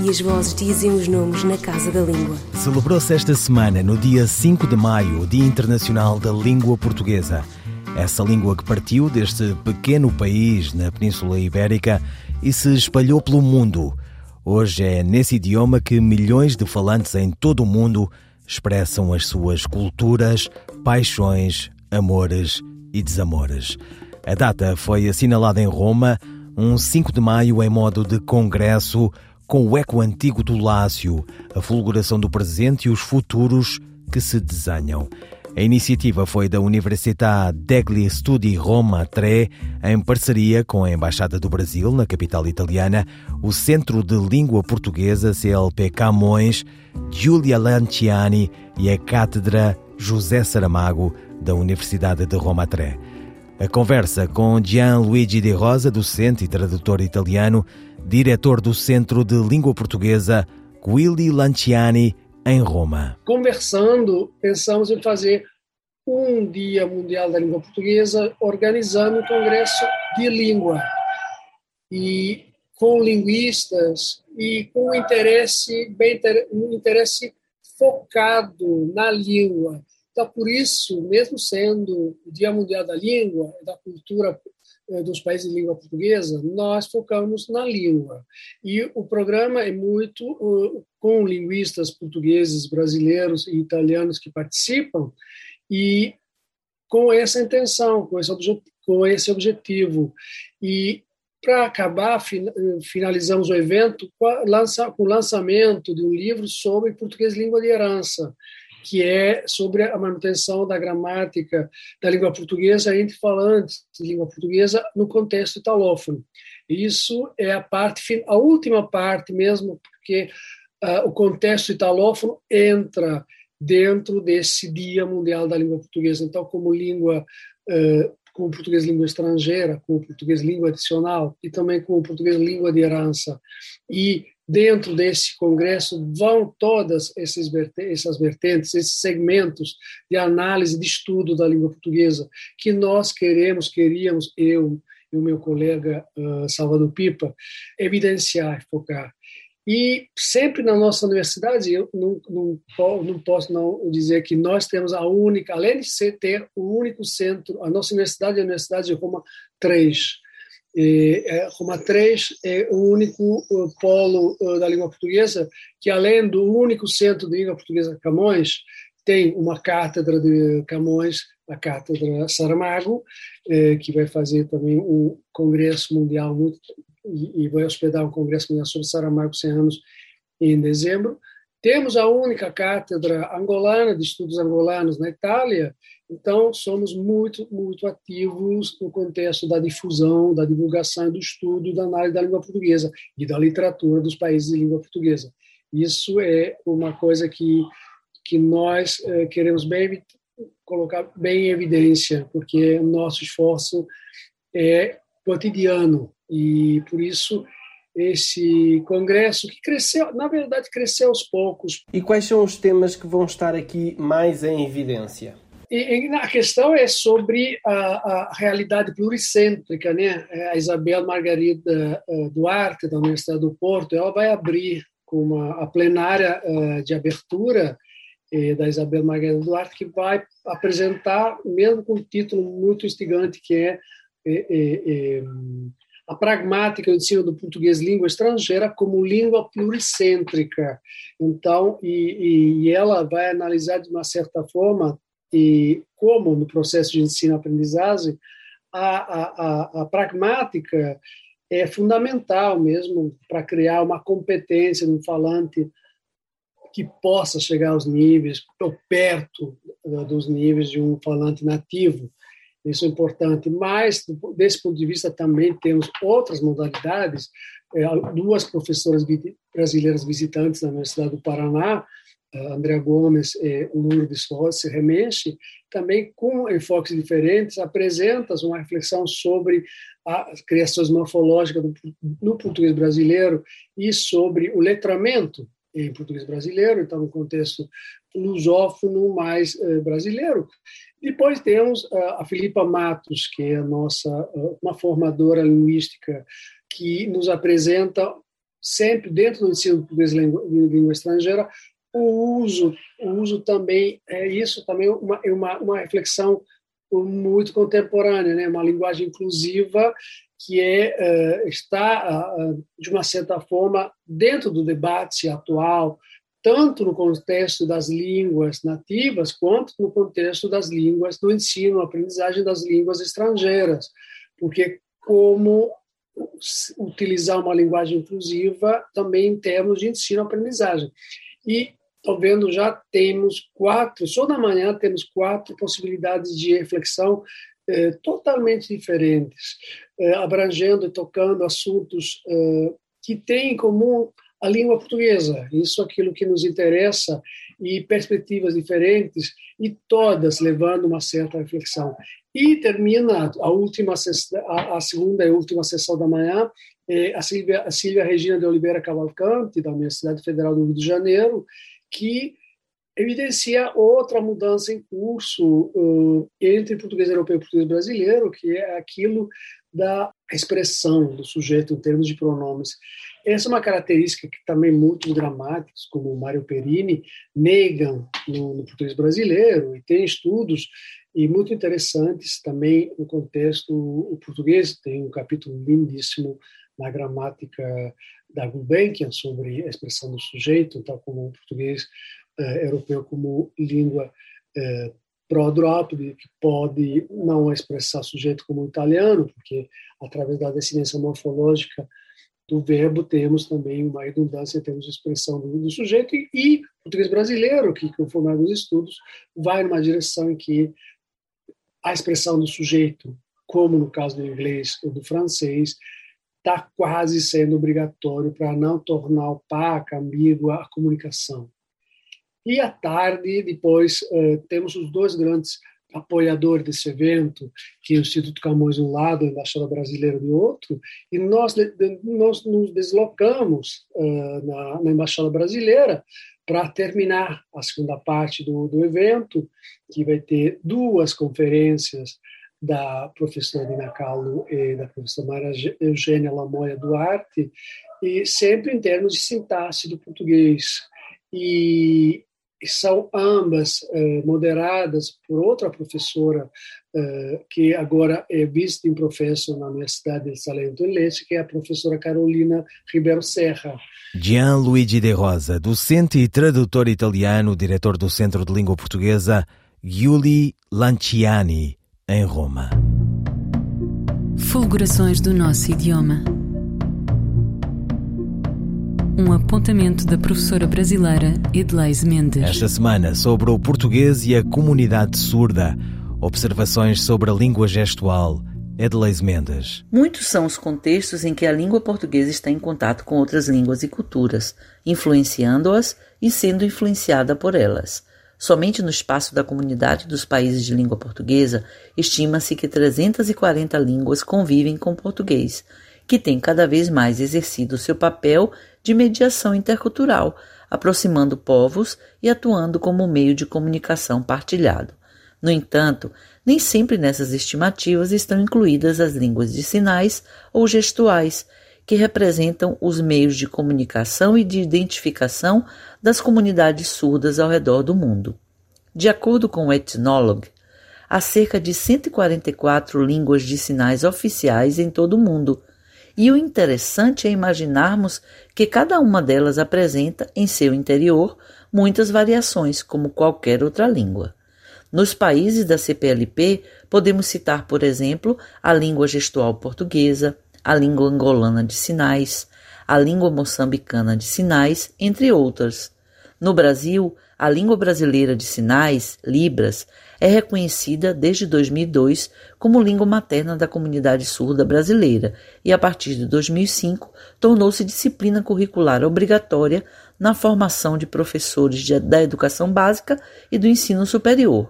e as vozes dizem os nomes na Casa da Língua. Celebrou-se esta semana, no dia 5 de maio, o Dia Internacional da Língua Portuguesa. Essa língua que partiu deste pequeno país na Península Ibérica e se espalhou pelo mundo. Hoje é nesse idioma que milhões de falantes em todo o mundo expressam as suas culturas, paixões, amores e desamores. A data foi assinalada em Roma, um 5 de maio, em modo de congresso, com o eco antigo do Lácio, a fulguração do presente e os futuros que se desenham. A iniciativa foi da Università degli Studi Roma Tre, em parceria com a Embaixada do Brasil, na capital italiana, o Centro de Língua Portuguesa CLP Camões, Giulia Lanciani e a Cátedra José Saramago, da Universidade de Roma Tre. A conversa com Gianluigi De Rosa, docente e tradutor italiano, diretor do Centro de Língua Portuguesa Guili Lanciani, em Roma. Conversando, pensamos em fazer um Dia Mundial da Língua Portuguesa, organizando um congresso de língua. E com linguistas e com interesse, bem, um interesse focado na língua. Então, por isso, mesmo sendo o Dia Mundial da Língua, da cultura dos países de língua portuguesa, nós focamos na língua. E o programa é muito com linguistas portugueses, brasileiros e italianos que participam, e com essa intenção, com esse, com esse objetivo. E para acabar, finalizamos o evento com, o lançamento de um livro sobre português língua de herança, que é sobre a manutenção da gramática da língua portuguesa entre falantes de língua portuguesa no contexto italófono. Isso é a parte, a última parte mesmo, porque uh, o contexto italófono entra dentro desse Dia Mundial da Língua Portuguesa. Então, como língua, uh, como português língua estrangeira, como português língua adicional e também como português língua de herança e dentro desse congresso vão todas essas vertentes, esses segmentos de análise, de estudo da língua portuguesa que nós queremos, queríamos, eu e o meu colega uh, Salvador Pipa, evidenciar, focar. E sempre na nossa universidade, eu não, não, não posso não dizer que nós temos a única, além de ter o único centro, a nossa universidade é a Universidade de Roma 3, e, é, Roma 3 é o único polo da língua portuguesa que, além do único centro de língua portuguesa Camões, tem uma cátedra de Camões, a cátedra Saramago, que vai fazer também um congresso mundial muito, e vai hospedar um congresso mundial sobre Saramago 100 anos em dezembro. Temos a única cátedra angolana de estudos angolanos na Itália, então somos muito, muito ativos no contexto da difusão, da divulgação, do estudo, da análise da língua portuguesa e da literatura dos países de língua portuguesa. Isso é uma coisa que que nós eh, queremos bem colocar bem em evidência, porque o nosso esforço é cotidiano e por isso esse congresso que cresceu, na verdade, cresceu aos poucos. E quais são os temas que vão estar aqui mais em evidência? E, a questão é sobre a, a, realidade pluricêntrica, né? A Isabel Margarida eh, Duarte, da Universidade do Porto, ela vai abrir com uma, a plenária uh, de abertura eh, da Isabel Margarida Duarte, que vai apresentar, mesmo com um título muito instigante, que é eh, eh, a pragmática do ensino do português língua estrangeira como língua pluricêntrica. Então, e, e ela vai analisar de uma certa forma e como no processo de ensino-aprendizagem a, a, a, a pragmática é fundamental mesmo para criar uma competência no falante que possa chegar aos níveis, ou perto dos níveis de um falante nativo. Isso é importante. Mas, desse ponto de vista, também temos outras modalidades. É, duas professoras brasileiras visitantes da Universidade do Paraná André Gomes e Lourdes Rossi Remexe, também com enfoques diferentes, apresentam uma reflexão sobre as criações morfológicas no português brasileiro e sobre o letramento em português brasileiro, então no contexto lusófono mais eh, brasileiro. Depois temos uh, a Filipa Matos, que é a nossa uh, uma formadora linguística que nos apresenta sempre dentro do ensino de língua, estrangeira o uso, o uso também é isso também uma é uma, uma reflexão muito contemporânea, né? Uma linguagem inclusiva que é uh, está de uma certa forma dentro do debate atual tanto no contexto das línguas nativas quanto no contexto das línguas do ensino, aprendizagem das línguas estrangeiras, porque como utilizar uma linguagem inclusiva também em termos de ensino-aprendizagem. E estou vendo já temos quatro, só na manhã temos quatro possibilidades de reflexão eh, totalmente diferentes, eh, abrangendo e tocando assuntos eh, que têm em comum a língua portuguesa. Isso é aquilo que nos interessa e perspectivas diferentes e todas levando uma certa reflexão. E termina a última a, segunda e última sessão da manhã é a Silvia, a Silvia Regina de Oliveira Cavalcante da Universidade Federal do Rio de Janeiro, que evidencia outra mudança em curso uh, entre português europeu e português brasileiro, que é aquilo da expressão do sujeito em termos de pronomes. Essa é uma característica que também muitos gramáticos, como Mário Perini, negam no, no português brasileiro, e tem estudos e muito interessantes também no contexto o português. Tem um capítulo lindíssimo na gramática da Gulbenkian sobre a expressão do sujeito, tal como o português eh, europeu como língua eh, prodrópede, que pode não expressar sujeito como italiano, porque através da descendência morfológica do verbo temos também uma redundância em termos de expressão do, do sujeito e, e português brasileiro, que conforme alguns estudos vai numa direção em que a expressão do sujeito, como no caso do inglês ou do francês, está quase sendo obrigatório para não tornar opaca, ambígua a comunicação. E à tarde, depois, eh, temos os dois grandes apoiadores desse evento, que é o Instituto Camões de um lado, a Embaixada Brasileira do outro, e nós, nós nos deslocamos uh, na, na, Embaixada Brasileira para terminar a segunda parte do, do evento, que vai ter duas conferências da professora Dina Callo e da professora Maria Eugênia Lamoia Duarte, e sempre em termos de sintaxe do português. E, são ambas eh, moderadas por outra professora eh, que agora é visiting professor na Universidade de Salento em Lecce, que é a professora Carolina Ribeiro Serra. Gianluigi De Rosa, docente e tradutor italiano, diretor do Centro de Língua Portuguesa Giuli Lanciani, em Roma. Fulgurações do nosso idioma um apontamento da professora brasileira Edleise Mendes. Esta semana sobre o português e a comunidade surda. Observações sobre a língua gestual. Edleise Mendes. Muitos são os contextos em que a língua portuguesa está em contato com outras línguas e culturas, influenciando-as e sendo influenciada por elas. Somente no espaço da comunidade dos países de língua portuguesa, estima-se que 340 línguas convivem com o português, que tem cada vez mais exercido seu papel de mediação intercultural, aproximando povos e atuando como meio de comunicação partilhado. No entanto, nem sempre nessas estimativas estão incluídas as línguas de sinais ou gestuais, que representam os meios de comunicação e de identificação das comunidades surdas ao redor do mundo. De acordo com o etnólogo, há cerca de 144 línguas de sinais oficiais em todo o mundo, e o interessante é imaginarmos que cada uma delas apresenta em seu interior muitas variações, como qualquer outra língua. Nos países da CPLP, podemos citar, por exemplo, a língua gestual portuguesa, a língua angolana de sinais, a língua moçambicana de sinais, entre outras. No Brasil, a língua brasileira de sinais, Libras, é reconhecida desde 2002 como língua materna da comunidade surda brasileira e, a partir de 2005, tornou-se disciplina curricular obrigatória na formação de professores de, da educação básica e do ensino superior.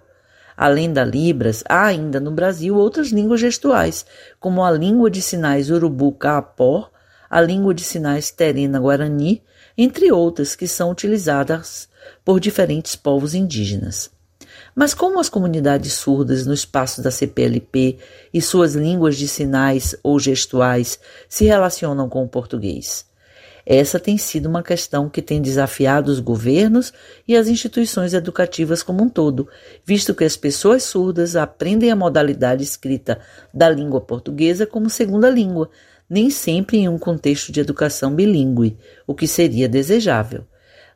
Além da Libras, há ainda no Brasil outras línguas gestuais, como a língua de sinais urubu-caapó, a língua de sinais terena-guarani, entre outras que são utilizadas por diferentes povos indígenas. Mas como as comunidades surdas no espaço da CPLP e suas línguas de sinais ou gestuais se relacionam com o português? Essa tem sido uma questão que tem desafiado os governos e as instituições educativas como um todo, visto que as pessoas surdas aprendem a modalidade escrita da língua portuguesa como segunda língua, nem sempre em um contexto de educação bilíngue, o que seria desejável.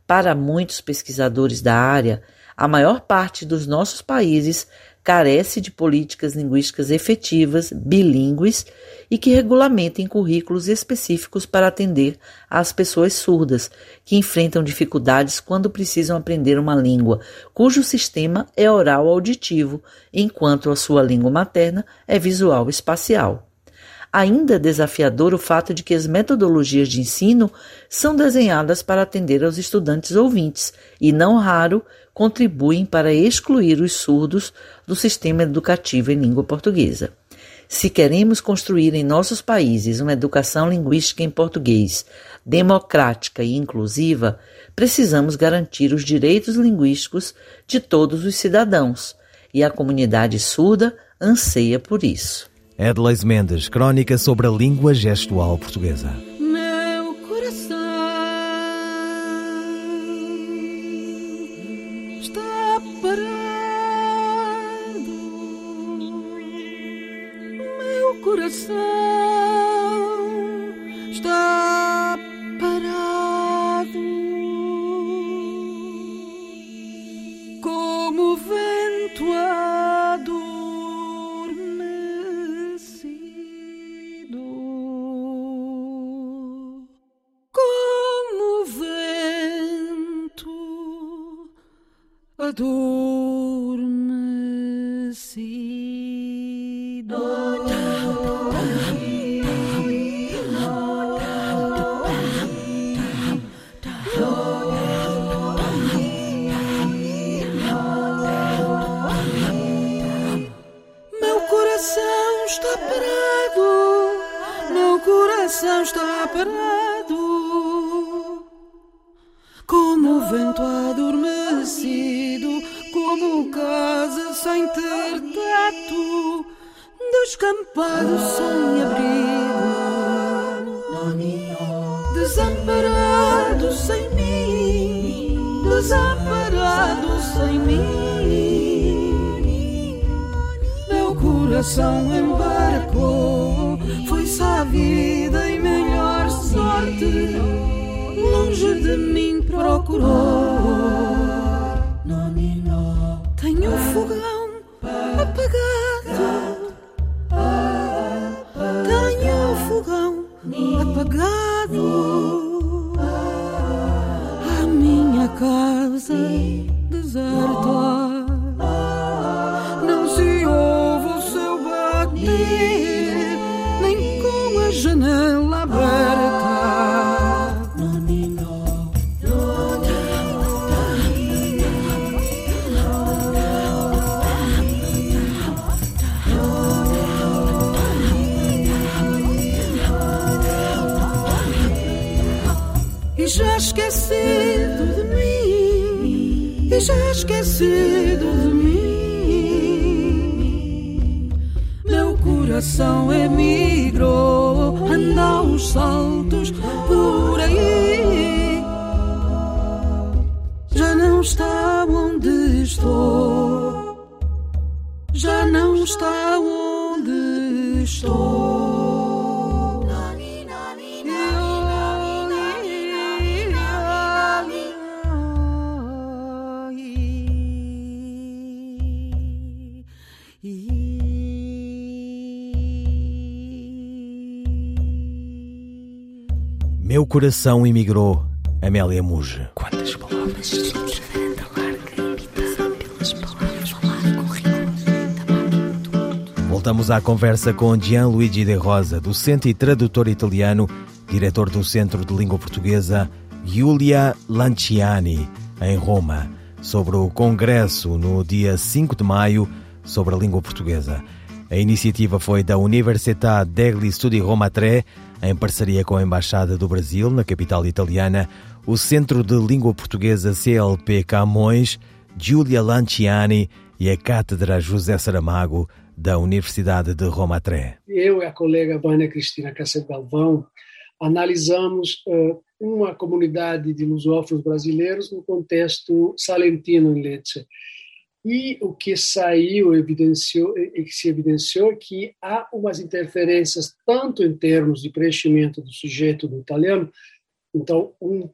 Para muitos pesquisadores da área, a maior parte dos nossos países carece de políticas linguísticas efetivas, bilíngues e que regulamentem currículos específicos para atender às pessoas surdas que enfrentam dificuldades quando precisam aprender uma língua cujo sistema é oral auditivo, enquanto a sua língua materna é visual espacial. Ainda é desafiador o fato de que as metodologias de ensino são desenhadas para atender aos estudantes ouvintes e, não raro, contribuem para excluir os surdos do sistema educativo em língua portuguesa. Se queremos construir em nossos países uma educação linguística em português democrática e inclusiva, precisamos garantir os direitos linguísticos de todos os cidadãos, e a comunidade surda anseia por isso. Edleis Mendes, crónica sobre a língua gestual portuguesa. Meu coração está parado. Meu coração vento adormecido, como casa sem ter teto, descampado sem abrigo, desamparado sem mim, desamparado sem mim. Meu coração embarcou, foi-se à vida e melhor sorte, longe de mim procurou. Tenho um fogão apagado, tenho um fogão apagado, a minha casa deserta. Não se ouve o seu bater, nem com a janela esquecido de mim, e já esquecido de mim. Meu coração emigrou, anda aos saltos por aí. Meu coração emigrou, Amélia Muge. Quantas palavras? Voltamos à conversa com Gianluigi De Rosa, docente e tradutor italiano, diretor do Centro de Língua Portuguesa Giulia Lanciani, em Roma, sobre o Congresso no dia 5 de maio sobre a língua portuguesa. A iniciativa foi da Università degli Studi Roma III, em parceria com a Embaixada do Brasil, na capital italiana, o Centro de Língua Portuguesa CLP Camões, Giulia Lanciani e a Cátedra José Saramago, da Universidade de Roma III. Eu e a colega Vânia Cristina Cacete Galvão analisamos uh, uma comunidade de lusófonos brasileiros no contexto salentino em Lecce. E o que saiu, evidenciou, que se evidenciou é que há umas interferências tanto em termos de preenchimento do sujeito do italiano, então um,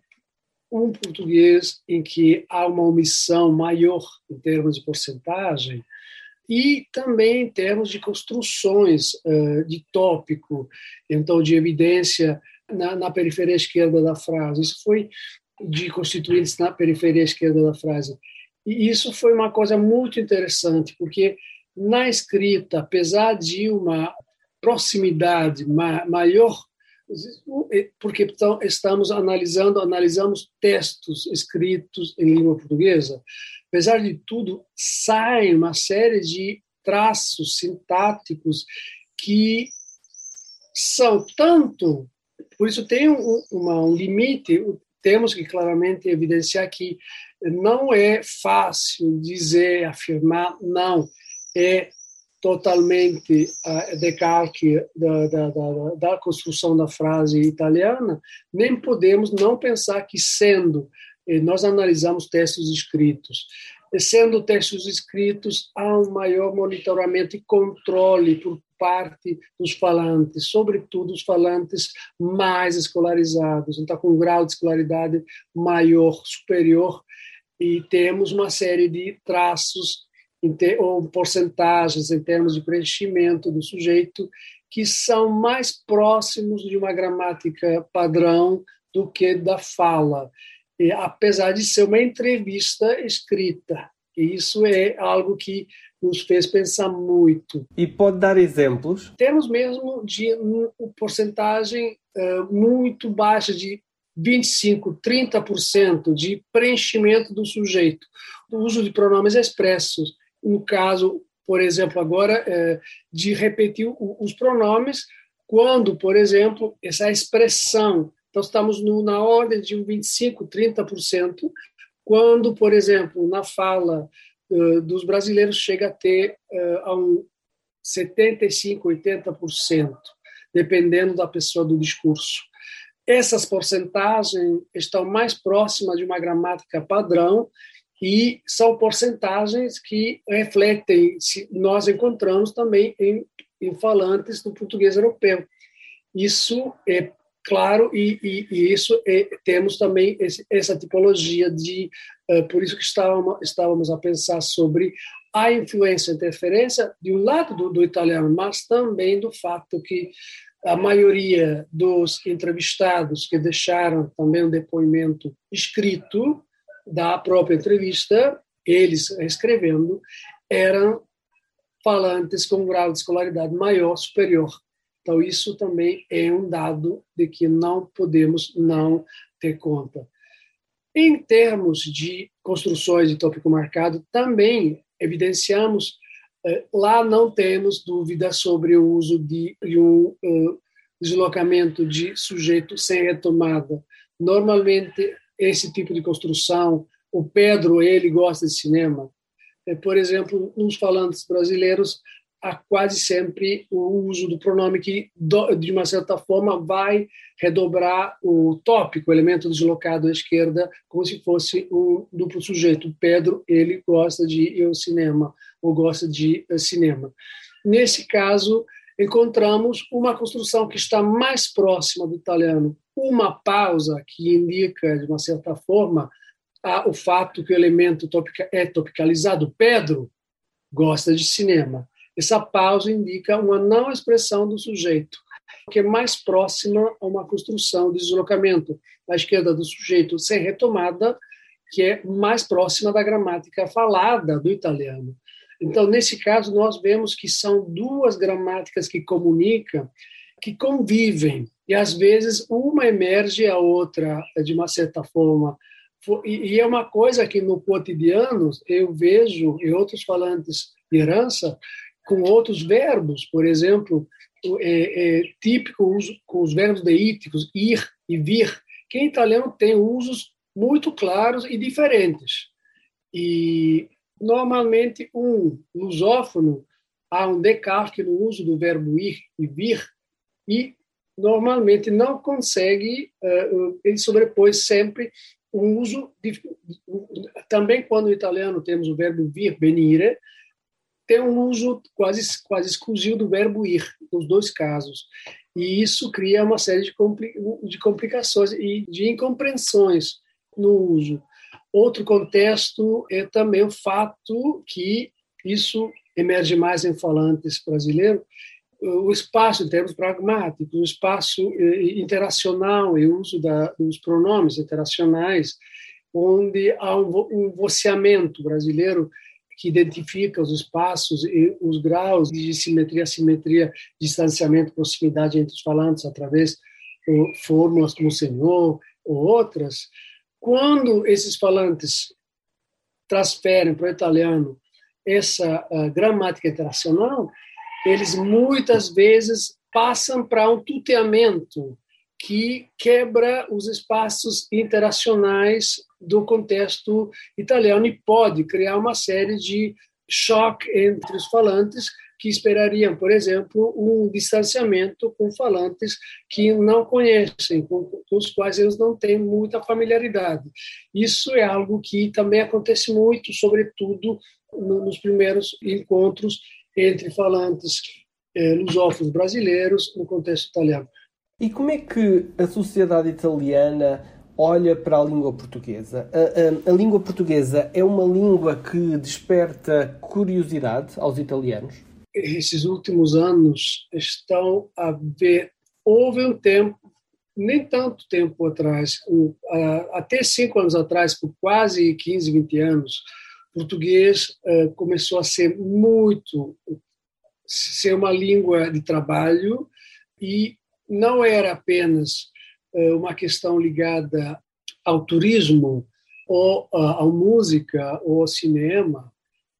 um português em que há uma omissão maior em termos de porcentagem, e também em termos de construções uh, de tópico, então de evidência na, na, periferia esquerda da frase. Isso foi de constituintes na periferia esquerda da frase. E isso foi uma coisa muito interessante, porque na escrita, apesar de uma proximidade ma maior, porque então, estamos analisando, analisamos textos escritos em língua portuguesa, apesar de tudo, sai uma série de traços sintáticos que são tanto, por isso tem um, uma, um limite, temos que claramente evidenciar que não é fácil dizer, afirmar, não, é totalmente uh, decalque da, da, da, da, construção da frase italiana, nem podemos não pensar que, sendo nós analisamos textos escritos. Sendo textos escritos, há um maior monitoramento e controle por parte dos falantes, sobretudo os falantes mais escolarizados, então com um grau de escolaridade maior, superior, e temos uma série de traços ou porcentagens em termos de preenchimento do sujeito que são mais próximos de uma gramática padrão do que da fala apesar de ser uma entrevista escrita. E isso é algo que nos fez pensar muito. E pode dar exemplos? Temos mesmo de uma porcentagem uh, muito baixa de 25, 30% de preenchimento do sujeito. O uso de pronomes expressos. No caso, por exemplo, agora, uh, de repetir os pronomes quando, por exemplo, essa expressão então, estamos no, na ordem de um 25%, 30%, quando, por exemplo, na fala uh, dos brasileiros chega a ter uh, a um 75%, 80%, dependendo da pessoa do discurso. Essas porcentagens estão mais próximas de uma gramática padrão e são porcentagens que refletem, se nós encontramos também em, em falantes do português europeu. Isso é claro, e, e, e isso é, temos também esse, essa tipologia de, uh, por isso que estávamos, estávamos a pensar sobre a influência, a interferência, de um lado do, do italiano, mas também do fato que a maioria dos entrevistados que deixaram também um depoimento escrito da própria entrevista, eles escrevendo, eram falantes com um grau de escolaridade maior, superior então, isso também é um dado de que não podemos não ter conta. Em termos de construções de tópico marcado, também evidenciamos, eh, lá não temos dúvida sobre o uso de um eh, deslocamento de sujeito sem retomada. Normalmente, esse tipo de construção, o Pedro, ele gosta de cinema. Eh, por exemplo, nos falantes brasileiros, há quase sempre o uso do pronome que, de uma certa forma, vai redobrar o tópico, o elemento deslocado à esquerda, como se fosse um duplo sujeito. Pedro, ele gosta de ir ao cinema, ou gosta de cinema. Nesse caso, encontramos uma construção que está mais próxima do italiano, uma pausa que indica, de uma certa forma, o fato que o elemento é topicalizado. Pedro gosta de cinema. Essa pausa indica uma não expressão do sujeito, que é mais próxima a uma construção de deslocamento à esquerda do sujeito sem retomada, que é mais próxima da gramática falada do italiano. Então, nesse caso, nós vemos que são duas gramáticas que comunicam que convivem e às vezes uma emerge a outra de uma certa forma e é uma coisa que no cotidiano eu vejo e outros falantes de herança com outros verbos, por exemplo, é, é típico uso com os verbos deíticos ir e vir, que em italiano tem usos muito claros e diferentes. E normalmente um lusófono há um decalque no uso do verbo ir e vir e normalmente não consegue, uh, ele sobrepõe sempre um uso, de, também quando no italiano temos o verbo vir, venire, tem um uso quase, quase exclusivo do verbo ir, nos dois casos. E isso cria uma série de, compli de complicações e de incompreensões no uso. Outro contexto é também o fato que isso emerge mais em falantes brasileiros, o espaço em termos pragmáticos, o espaço eh, interacional e o uso da, dos pronomes interacionais, onde há um, um voceamento brasileiro que identifica os espaços e os graus de simetria, simetria, distanciamento, proximidade entre os falantes através de fórmulas como senhor ou outras. Quando esses falantes transferem para o italiano essa uh, gramática interacional, eles muitas vezes passam para um tuteamento que quebra os espaços interacionais do contexto italiano e pode criar uma série de choque entre os falantes que esperariam, por exemplo, um distanciamento com falantes que não conhecem, com, com os quais eles não têm muita familiaridade. Isso é algo que também acontece muito, sobretudo nos primeiros encontros entre falantes eh, lusófonos brasileiros no contexto italiano. E como é que a sociedade italiana olha para a língua portuguesa? A, a, a, língua portuguesa é uma língua que desperta curiosidade aos italianos? Esses últimos anos estão a ver. Houve um tempo, nem tanto tempo atrás, um, até cinco anos atrás, por quase 15, 20 anos, português uh, começou a ser muito ser uma língua de trabalho e não era apenas uh, uma questão ligada ao turismo ou à música ou ao cinema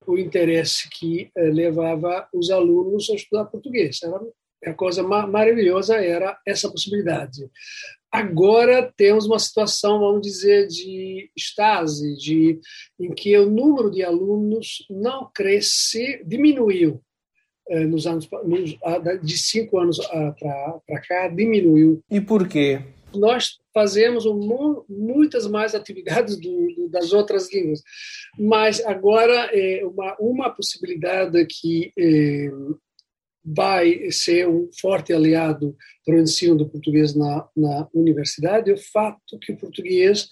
o interesse que levava os alunos a estudar português. Era a coisa maravilhosa era essa possibilidade. Agora temos uma situação, vamos dizer, de estase, de, em que o número de alunos não cresce, diminuiu. eh, nos anos nos, de cinco anos para cá, diminuiu. E por quê? Nós fazemos um, muitas mais atividades do, do, das outras línguas, mas agora é uma, uma possibilidade que é, vai ser um forte aliado para o ensino do português na, na universidade é o fato que o português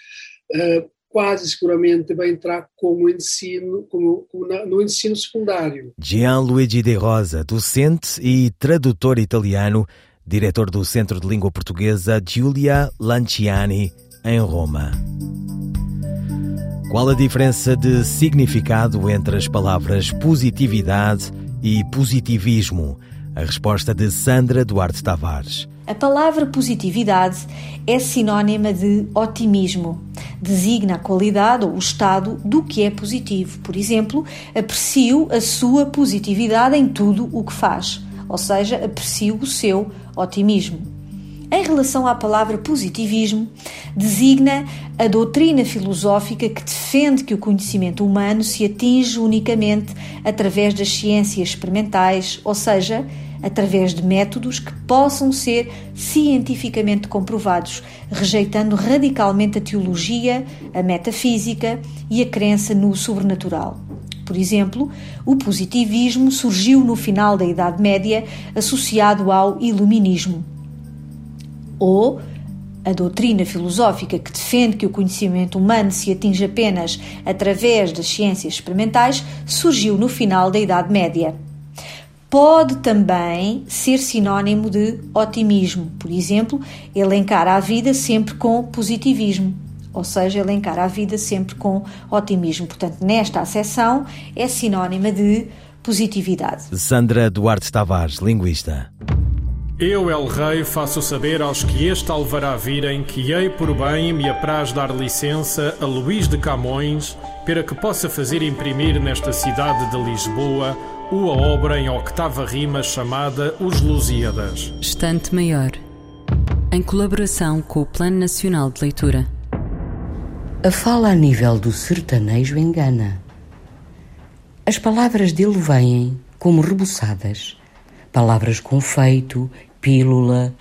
eh, quase seguramente vai entrar como ensino como, como na, no ensino secundário. Gianluigi De Rosa, docente e tradutor italiano, diretor do Centro de Língua Portuguesa Giulia Lanciani, em Roma. Qual a diferença de significado entre as palavras positividade e positivismo? A resposta de Sandra Duarte Tavares. A palavra positividade é sinónima de otimismo. Designa a qualidade ou o estado do que é positivo. Por exemplo, aprecio a sua positividade em tudo o que faz, ou seja, aprecio o seu otimismo. Em relação à palavra positivismo, designa a doutrina filosófica que defende que o conhecimento humano se atinge unicamente através das ciências experimentais, ou seja, através de métodos que possam ser cientificamente comprovados, rejeitando radicalmente a teologia, a metafísica e a crença no sobrenatural. Por exemplo, o positivismo surgiu no final da Idade Média associado ao iluminismo ou a doutrina filosófica que defende que o conhecimento humano se atinge apenas através das ciências experimentais surgiu no final da Idade Média. Pode também ser sinónimo de otimismo, por exemplo, elencar a vida sempre com positivismo, ou seja, elencar a vida sempre com otimismo. Portanto, nesta acessão é sinónima de positividade. Sandra Duarte Tavares, linguista. Eu, El Rei, faço saber aos que este alvará virem que hei por bem me apraz dar licença a Luís de Camões para que possa fazer imprimir nesta cidade de Lisboa uma obra em octava rima chamada Os Lusíadas. Estante Maior. Em colaboração com o Plano Nacional de Leitura. A fala a nível do sertanejo engana. As palavras dele vêm como rebuçadas, palavras com feito, pílula,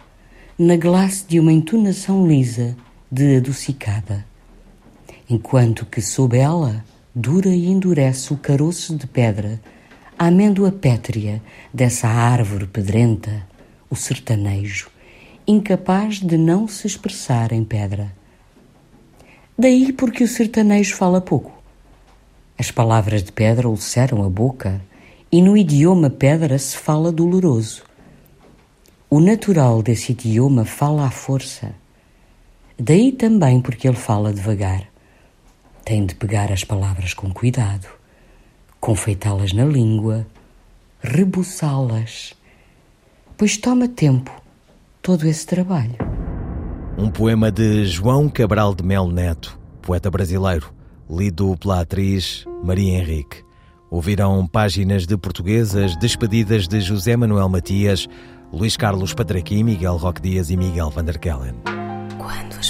na glace de uma entonação lisa de adocicada. Enquanto que sob ela dura e endurece o caroço de pedra, a amêndoa pétrea dessa árvore pedrenta, o sertanejo, incapaz de não se expressar em pedra. Daí porque o sertanejo fala pouco. As palavras de pedra ulceram a boca e no idioma pedra se fala doloroso. O natural desse idioma fala à força. Daí também porque ele fala devagar. Tem de pegar as palavras com cuidado, confeitá-las na língua, rebuçá-las, pois toma tempo todo esse trabalho. Um poema de João Cabral de Melo Neto, poeta brasileiro, lido pela atriz Maria Henrique. Ouvirão páginas de portuguesas despedidas de José Manuel Matias, Luís Carlos Patraqui, Miguel Roque Dias e Miguel van der Kellen. Quando as